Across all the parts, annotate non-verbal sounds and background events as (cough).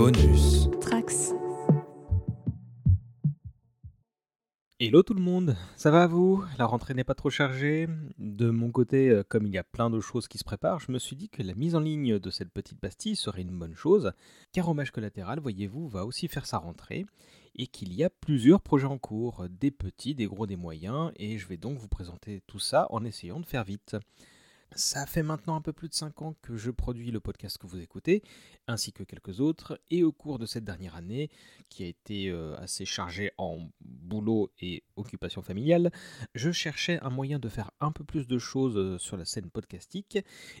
Bonus. Trax. Hello tout le monde, ça va à vous? La rentrée n'est pas trop chargée De mon côté, euh, comme il y a plein de choses qui se préparent, je me suis dit que la mise en ligne de cette petite pastille serait une bonne chose, car Hommage Collatéral, voyez-vous, va aussi faire sa rentrée, et qu'il y a plusieurs projets en cours, des petits, des gros, des moyens, et je vais donc vous présenter tout ça en essayant de faire vite. Ça fait maintenant un peu plus de 5 ans que je produis le podcast que vous écoutez, ainsi que quelques autres, et au cours de cette dernière année, qui a été euh, assez chargée en boulot et occupation familiale, je cherchais un moyen de faire un peu plus de choses euh, sur la scène podcastique,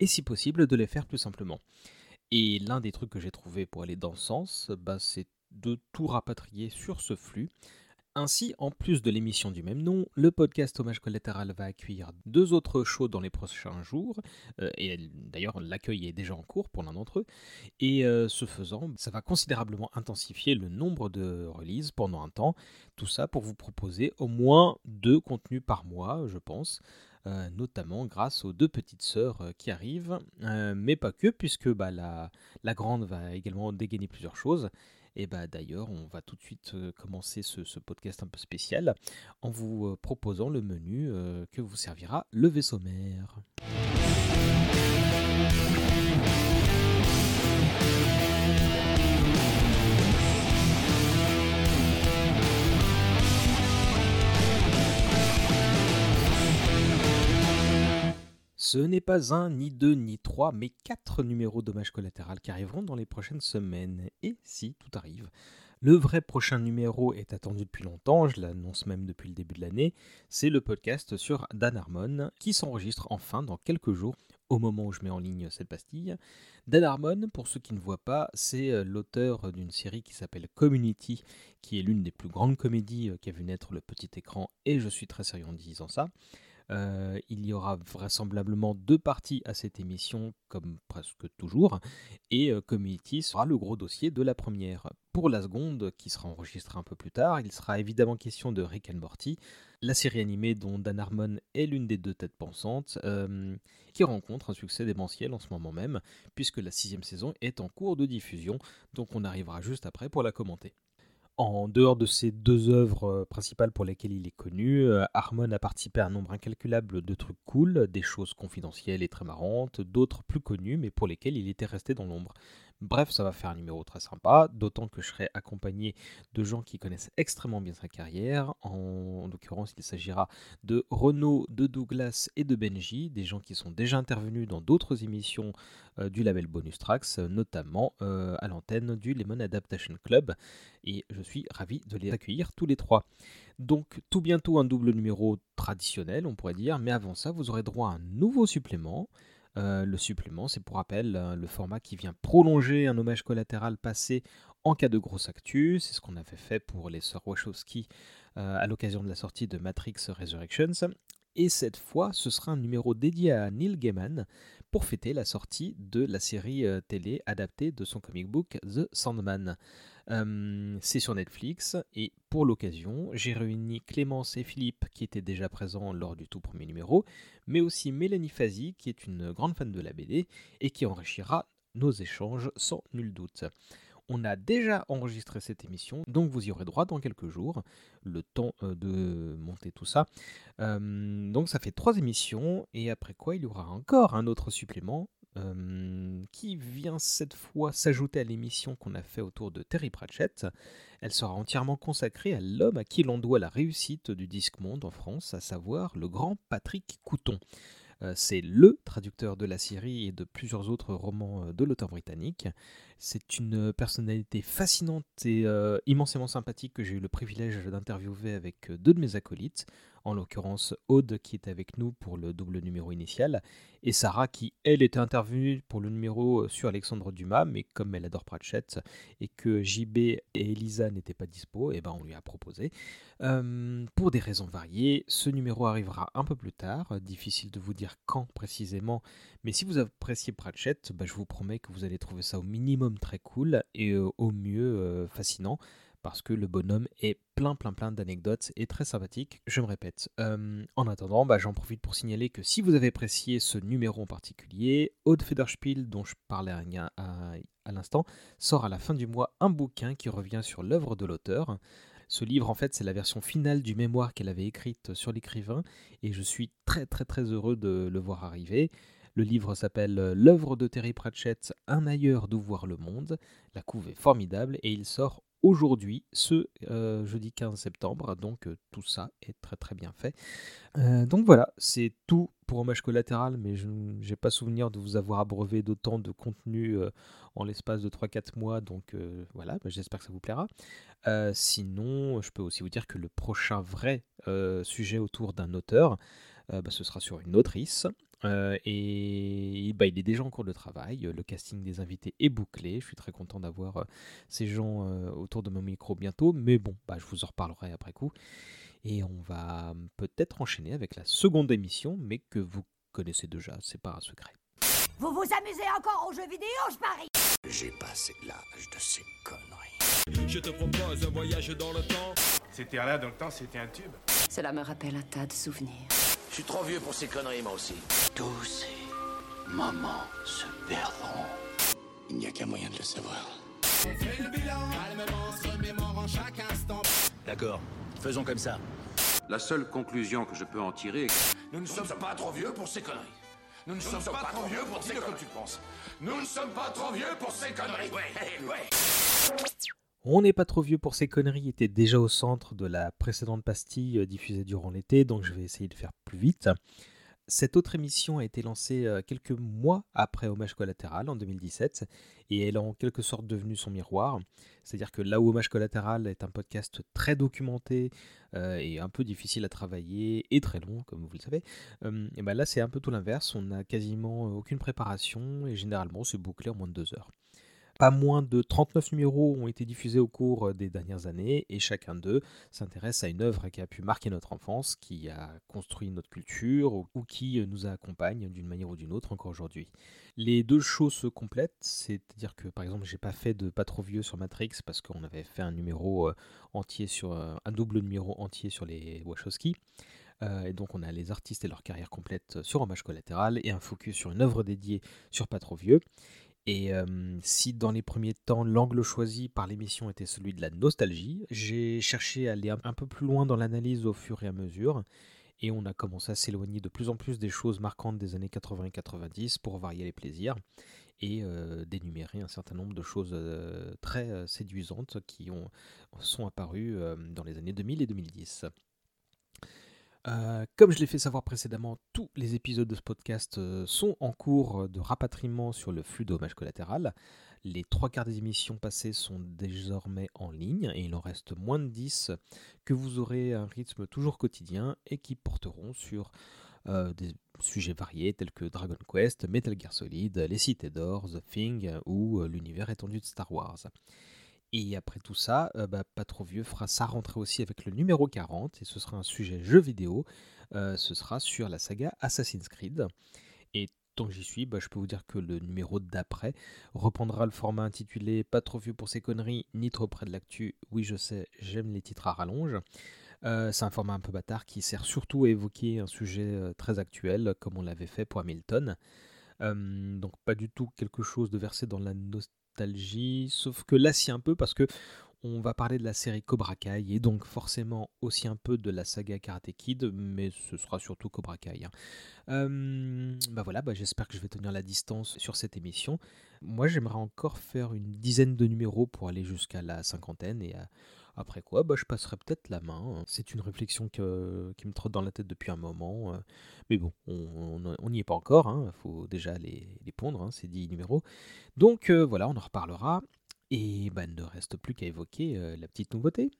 et si possible de les faire plus simplement. Et l'un des trucs que j'ai trouvé pour aller dans ce sens, bah, c'est de tout rapatrier sur ce flux, ainsi, en plus de l'émission du même nom, le podcast Hommage Collatéral va accueillir deux autres shows dans les prochains jours, euh, et d'ailleurs l'accueil est déjà en cours pour l'un d'entre eux, et euh, ce faisant, ça va considérablement intensifier le nombre de releases pendant un temps, tout ça pour vous proposer au moins deux contenus par mois, je pense. Euh, notamment grâce aux deux petites sœurs qui arrivent, mais pas que, puisque bah, la, la grande va également dégainer plusieurs choses. Et bah d'ailleurs, on va tout de suite euh, commencer ce, podcast un peu spécial en vous euh, proposant le menu euh, que vous servira le vaisseau mère. Ce n'est pas un, ni deux, ni trois, mais quatre numéros dommages collatéral qui arriveront dans les prochaines semaines. Et si tout arrive, le vrai prochain numéro est attendu depuis longtemps, je l'annonce même depuis le début de l'année, c'est le podcast sur Dan Harmon qui s'enregistre enfin dans quelques jours au moment où je mets en ligne cette pastille. Dan Harmon, pour ceux qui ne voient pas, c'est euh, l'auteur d'une série qui s'appelle Community, qui est l'une des plus grandes comédies euh, qui a vu naître le petit écran, et je suis très sérieux en disant ça. Euh, il y aura vraisemblablement deux parties à cette émission, comme presque toujours, et euh, Community sera le gros dossier de la première. Pour la seconde, qui sera enregistrée un peu plus tard, il sera évidemment question de Rick and Morty, la série animée dont Dan Harmon est l'une des deux têtes pensantes, euh, qui rencontre un succès démentiel en ce moment même, puisque la sixième saison est en cours de diffusion, donc on arrivera juste après pour la commenter. En dehors de ces deux œuvres euh, principales pour lesquelles il est connu, euh, Harmon a participé à un nombre incalculable de trucs cool, des choses confidentielles et très marrantes, d'autres plus connues mais pour lesquelles il était resté dans l'ombre. Bref, ça va faire un numéro très sympa, d'autant que je serai accompagné de gens qui connaissent extrêmement bien sa carrière. En, l'occurrence, il s'agira de Renaud, de Douglas et de Benji, des gens qui sont déjà intervenus dans d'autres émissions euh, du label Bonus Tracks, notamment euh, à l'antenne du Lemon Adaptation Club. Et je suis ravi de les accueillir tous les trois. Donc tout bientôt un double numéro traditionnel, on pourrait dire, mais avant ça, vous aurez droit à un nouveau supplément. Euh, le supplément, c'est pour rappel euh, le format qui vient prolonger un hommage collatéral passé en cas de grosse actu. C'est ce qu'on avait fait pour les sœurs Wachowski euh, à l'occasion de la sortie de Matrix Resurrections. Et cette fois, ce sera un numéro dédié à Neil Gaiman pour fêter la sortie de la série télé adaptée de son comic book The Sandman c'est sur Netflix et pour l'occasion, j'ai réuni Clémence et Philippe qui étaient déjà présents lors du tout premier numéro, mais aussi Mélanie Fazi qui est une grande fan de la BD et qui enrichira nos échanges sans nul doute. On a déjà enregistré cette émission, donc vous y aurez droit dans quelques jours, le temps de monter tout ça. donc ça fait trois émissions, et après quoi il y aura encore un autre supplément qui vient cette fois s'ajouter à l'émission qu'on a fait autour de Terry Pratchett. Elle sera entièrement consacrée à l'homme à qui l'on doit la réussite du disque monde en France, à savoir le grand Patrick Couton. Euh, c'est le traducteur de la série et de plusieurs autres romans euh, de l'auteur britannique. C'est une personnalité fascinante et euh, immensément sympathique que j'ai eu le privilège d'interviewer avec deux de mes acolytes, en l'occurrence Aude qui est avec nous pour le double numéro initial, et Sarah qui, elle, était intervenue pour le numéro sur Alexandre Dumas, mais comme elle adore Pratchett et que JB et Elisa n'étaient pas dispo, et eh ben on lui a proposé. pour des raisons variées, ce numéro arrivera un peu plus tard, difficile de vous dire quand précisément, mais si vous appréciez Pratchett, bah, je vous promets que vous allez trouver ça au minimum très cool et au mieux fascinant parce que le bonhomme est plein plein plein d'anecdotes et très sympathique, je me répète. Euh, en attendant, bah, j'en profite pour signaler que si vous avez apprécié ce numéro en particulier, Aude Federspiel, dont je parlais à, à l'instant, sort à la fin du mois un bouquin qui revient sur l'œuvre de l'auteur. Ce livre, en fait, c'est la version finale du mémoire qu'elle avait écrite sur l'écrivain, et je suis très très très heureux de le voir arriver. Le livre s'appelle L'œuvre de Terry Pratchett, Un ailleurs d'où voir le monde. La couve est formidable et il sort aujourd'hui, ce euh, jeudi 15 septembre. Donc euh, tout ça est très très bien fait. Euh, donc voilà, c'est tout pour Hommage collatéral, mais je n'ai pas souvenir de vous avoir abreuvé d'autant de contenu en l'espace de 3-4 mois. Donc voilà, bah, j'espère que ça vous plaira. sinon, je peux aussi vous dire que le prochain vrai sujet autour d'un auteur, bah, ce sera sur une autrice. Euh, et bah, il est déjà en cours de travail. Le casting des invités est bouclé. Je suis très content d'avoir euh, ces gens euh, autour de mon micro bientôt. Mais bon, bah, je vous en reparlerai après coup. Et on va peut-être enchaîner avec la seconde émission, mais que vous connaissez déjà, c'est pas un secret. Vous vous amusez encore aux jeux vidéo, je parie? J'ai passé l'âge de ces conneries. Je te propose un voyage dans le temps. C'était là dans le temps, c'était un tube. Cela me rappelle un tas de souvenirs. Je suis trop vieux pour ces conneries, moi aussi. Tous ces moments se perdront. Il n'y a qu'un moyen de le savoir. On fait le bilan, calmement, se remémorant chaque instant. D'accord, faisons comme ça. La seule conclusion que je peux en tirer est que Nous ne sommes pas trop vieux pour ces conneries. Nous ne sommes pas trop vieux pour dire comme tu penses. Nous ne sommes pas trop vieux pour ces conneries. Ouais, ouais. On n'est pas trop vieux pour ces conneries était déjà au centre de la précédente pastille euh, diffusée durant l'été, donc je vais essayer de faire plus vite. Cette autre émission a été lancée euh, quelques mois après Hommage collatéral en 2017 et elle est en quelque sorte devenue son miroir. C'est-à-dire que là où Hommage collatéral est un podcast très documenté euh, et un peu difficile à travailler et très long, comme vous le savez, ben là c'est un peu tout l'inverse. On n'a quasiment aucune préparation et généralement c'est bouclé en moins de deux heures. Pas moins de 39 numéros ont été diffusés au cours euh, des dernières années et chacun d'eux s'intéresse à une œuvre qui a pu marquer notre enfance, qui a construit notre culture ou qui euh, nous accompagne d'une manière ou d'une autre encore aujourd'hui. Les deux choses se complètent, c'est-à-dire que par exemple j'ai pas fait de pas trop vieux sur Matrix parce qu'on avait fait un numéro euh, entier sur un double numéro entier sur les Wachowski. et donc on a les artistes et leur carrière complète sur Hommage collatéral et un focus sur une œuvre dédiée sur Pas trop vieux. Et si dans les premiers temps l'angle choisi par l'émission était celui de la nostalgie, j'ai cherché à aller un peu plus loin dans l'analyse au fur et à mesure, et on a commencé à s'éloigner de plus en plus des choses marquantes des années 80 et 90 pour varier les plaisirs, et d'énumérer un certain nombre de choses très séduisantes qui ont, sont apparues dans les années 2000 et 2010. Euh, comme je l'ai fait savoir précédemment, tous les épisodes de ce podcast euh, sont en cours de rapatriement sur le flux d'hommage collatéral. Les trois quarts des émissions passées sont désormais en ligne et il en reste moins de 10 que vous aurez un rythme toujours quotidien et qui porteront sur euh, des sujets variés tels que Dragon Quest, Metal Gear Solid, Les Cités d'Or, The Thing ou l'univers étendu de Star Wars. Et après tout ça, euh, bah, Pas trop vieux fera sa rentrée aussi avec le numéro 40, et ce sera un sujet jeu vidéo, euh, ce sera sur la saga Assassin's Creed. Et tant que j'y suis, bah, je peux vous dire que le numéro d'après reprendra le format intitulé Pas trop vieux pour ces conneries, ni trop près de l'actu. Oui, je sais, j'aime les titres à rallonge. Euh, c'est un format un peu bâtard qui sert surtout à évoquer un sujet très actuel, comme on l'avait fait pour Hamilton. donc pas du tout quelque chose de versé dans la nostalgie sauf que là, si un peu, parce que on va parler de la série Cobra Kai et donc forcément aussi un peu de la saga Karate Kid, mais ce sera surtout Cobra Kai. Hein. bah voilà, bah j'espère que je vais tenir la distance sur cette émission. Moi, j'aimerais encore faire une dizaine de numéros pour aller jusqu'à la cinquantaine et après quoi, bah, je passerai peut-être la main. Hein. C'est une réflexion qui me trotte dans la tête depuis un moment. Euh. mais bon, on n'y est pas encore. Il hein. faut déjà les, pondre, hein, ces 10 numéros. Donc euh, voilà, on en reparlera. Et bah, il ne reste plus qu'à évoquer euh, la petite nouveauté.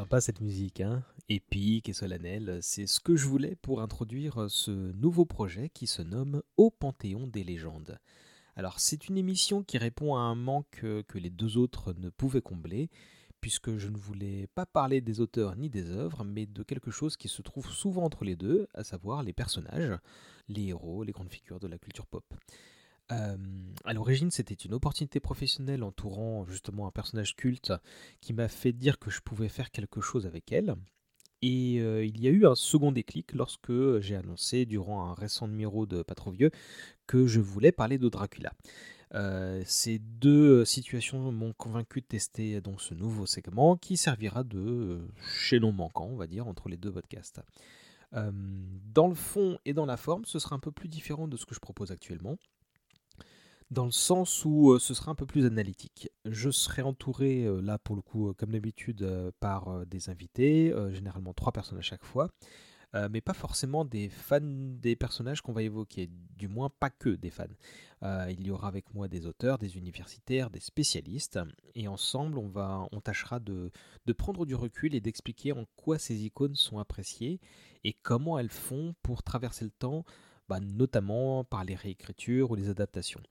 Sympa cette musique, hein épique et solennelle. C'est ce que je voulais pour introduire ce nouveau projet qui se nomme Au Panthéon des légendes. Alors c'est une émission qui répond à un manque que les deux autres ne pouvaient combler, puisque je ne voulais pas parler des auteurs ni des œuvres, mais de quelque chose qui se trouve souvent entre les deux, à savoir les personnages, les héros, les grandes figures de la culture pop. Euh, à l'origine, c'était une opportunité professionnelle entourant justement un personnage culte qui m'a fait dire que je pouvais faire quelque chose avec elle. Et euh, il y a eu un second déclic lorsque j'ai annoncé durant un récent numéro de Pas trop vieux que je voulais parler de Dracula. Euh, ces deux situations m'ont convaincu de tester donc ce nouveau segment qui servira de chaînon manquant, on va dire, entre les deux podcasts. dans le fond et dans la forme, ce sera un peu plus différent de ce que je propose actuellement dans le sens où ce sera un peu plus analytique. Je serai entouré, là pour le coup, comme d'habitude, par des invités, généralement trois personnes à chaque fois, mais pas forcément des fans des personnages qu'on va évoquer, du moins pas que des fans. il y aura avec moi des auteurs, des universitaires, des spécialistes, et ensemble on, va, on tâchera de, de prendre du recul et d'expliquer en quoi ces icônes sont appréciées et comment elles font pour traverser le temps, bah, notamment par les réécritures ou les adaptations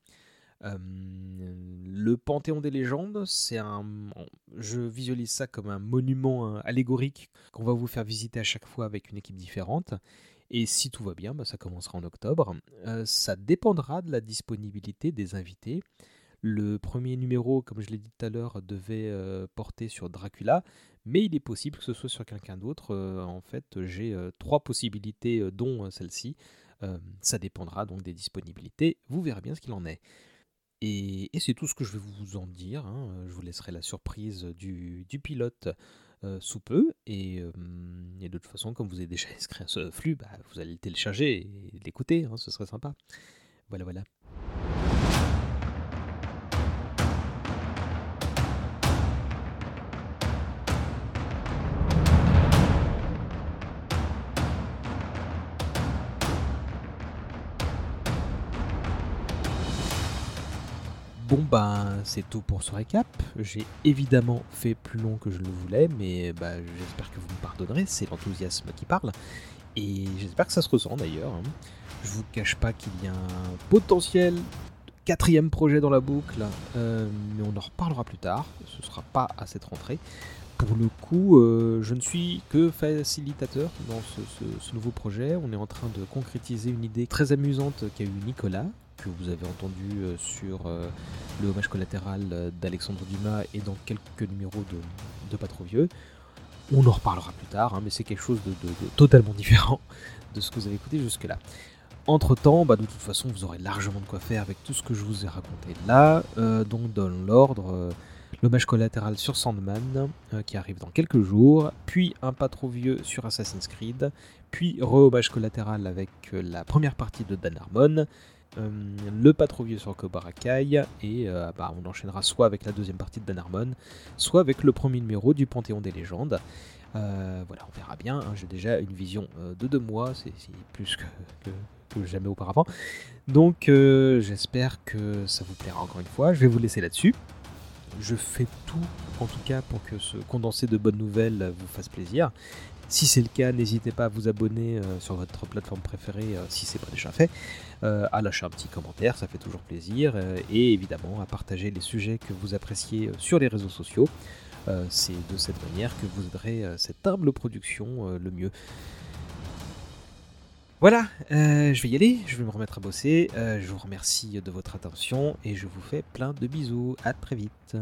le Panthéon des légendes, c'est un, je visualise ça comme un monument euh, allégorique qu'on va vous faire visiter à chaque fois avec une équipe différente. Et si tout va bien, bah, ça commencera en octobre. Euh, ça dépendra de la disponibilité des invités. Le premier numéro, comme je l'ai dit tout à l'heure, devait euh, porter sur Dracula, mais il est possible que ce soit sur quelqu'un d'autre. en fait, j'ai trois possibilités, dont celle-ci. ça dépendra donc des disponibilités. Vous verrez bien ce qu'il en est. Et, c'est tout ce que je vais vous en dire. Hein. Je vous laisserai la surprise du, pilote euh, sous peu. Et, de toute façon, comme vous avez déjà inscrit ce flux, bah, vous allez le télécharger et l'écouter. Hein, ce serait sympa. Voilà, voilà. Bon ben c'est tout pour ce récap. J'ai évidemment fait plus long que je le voulais, mais bah, j'espère que vous me pardonnerez, c'est l'enthousiasme qui parle. Et j'espère que ça se ressent d'ailleurs. Hein. Je vous cache pas qu'il y a un potentiel quatrième projet dans la boucle, euh, mais on en reparlera plus tard. Ce sera pas à cette rentrée. Pour le coup, euh, je ne suis que facilitateur dans ce, nouveau projet. On est en train de concrétiser une idée très amusante qu'a eu Nicolas, que vous avez entendu euh, sur euh, le hommage collatéral euh, d'Alexandre Dumas et dans quelques numéros de, Pas trop vieux. On en reparlera plus tard, hein, mais c'est quelque chose de, totalement différent (laughs) de ce que vous avez écouté jusque-là. Entre temps, bah, de toute façon, vous aurez largement de quoi faire avec tout ce que je vous ai raconté là. donc, dans l'ordre, l'hommage collatéral sur Sandman, qui arrive dans quelques jours, puis un pas trop vieux sur Assassin's Creed, puis re-hommage collatéral avec la première partie de Dan Harmon, le pas trop vieux sur Kobarakai, et euh, bah, on enchaînera soit avec la deuxième partie de Dan Harmon, soit avec le premier numéro du Panthéon des légendes. Euh, voilà, on verra bien. Hein, j'ai déjà une vision de deux mois, c'est plus que, jamais auparavant. Donc j'espère que ça vous plaira encore une fois. Je vais vous laisser là-dessus. Je fais tout, en tout cas, pour que ce condensé de bonnes nouvelles vous fasse plaisir. Si c'est le cas, n'hésitez pas à vous abonner euh, sur votre plateforme préférée euh, si c'est pas déjà fait, euh, à lâcher un petit commentaire, ça fait toujours plaisir, et évidemment à partager les sujets que vous appréciez sur les réseaux sociaux. c'est de cette manière que vous aiderez cette humble production le mieux. Voilà, je vais y aller, je vais me remettre à bosser. je vous remercie de votre attention et je vous fais plein de bisous. À très vite.